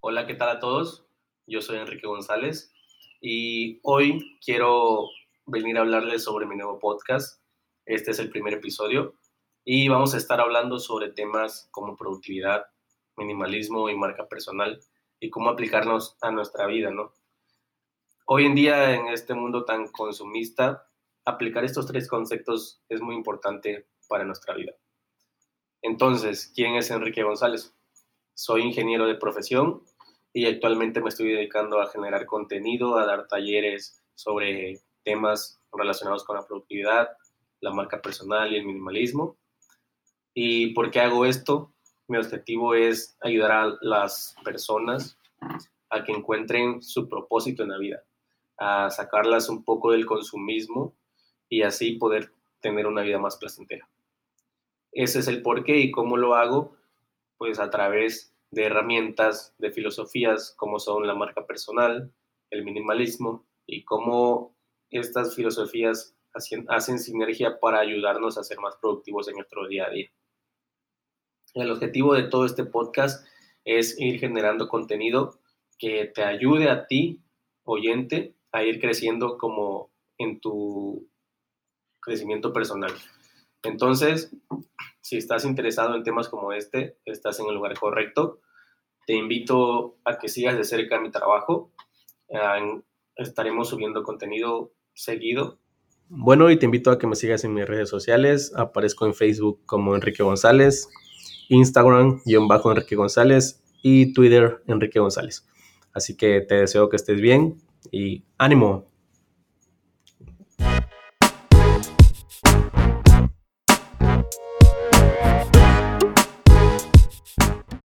Hola, ¿qué tal a todos? Yo soy Enrique González y hoy quiero venir a hablarles sobre mi nuevo podcast. Este es el primer episodio y vamos a estar hablando sobre temas como productividad, minimalismo y marca personal y cómo aplicarnos a nuestra vida, ¿no? Hoy en día, en este mundo tan consumista, aplicar estos tres conceptos es muy importante para nuestra vida. Entonces, ¿quién es Enrique González? Soy ingeniero de profesión y actualmente me estoy dedicando a generar contenido, a dar talleres sobre temas relacionados con la productividad, la marca personal y el minimalismo. ¿Y por qué hago esto? Mi objetivo es ayudar a las personas a que encuentren su propósito en la vida a sacarlas un poco del consumismo y así poder tener una vida más placentera. Ese es el porqué y cómo lo hago, pues a través de herramientas, de filosofías como son la marca personal, el minimalismo y cómo estas filosofías hacen, sinergia para ayudarnos a ser más productivos en nuestro día a día. El objetivo de todo este podcast es ir generando contenido que te ayude a ti, oyente, a ir creciendo como en tu crecimiento personal. Entonces, si estás interesado en temas como este, estás en el lugar correcto. Te invito a que sigas de cerca mi trabajo. estaremos subiendo contenido seguido. Bueno, y te invito a que me sigas en mis redes sociales. Aparezco en Facebook como Enrique González, Instagram, guion bajo Enrique González y Twitter Enrique González. Así que te deseo que estés bien y ánimo. Thank you.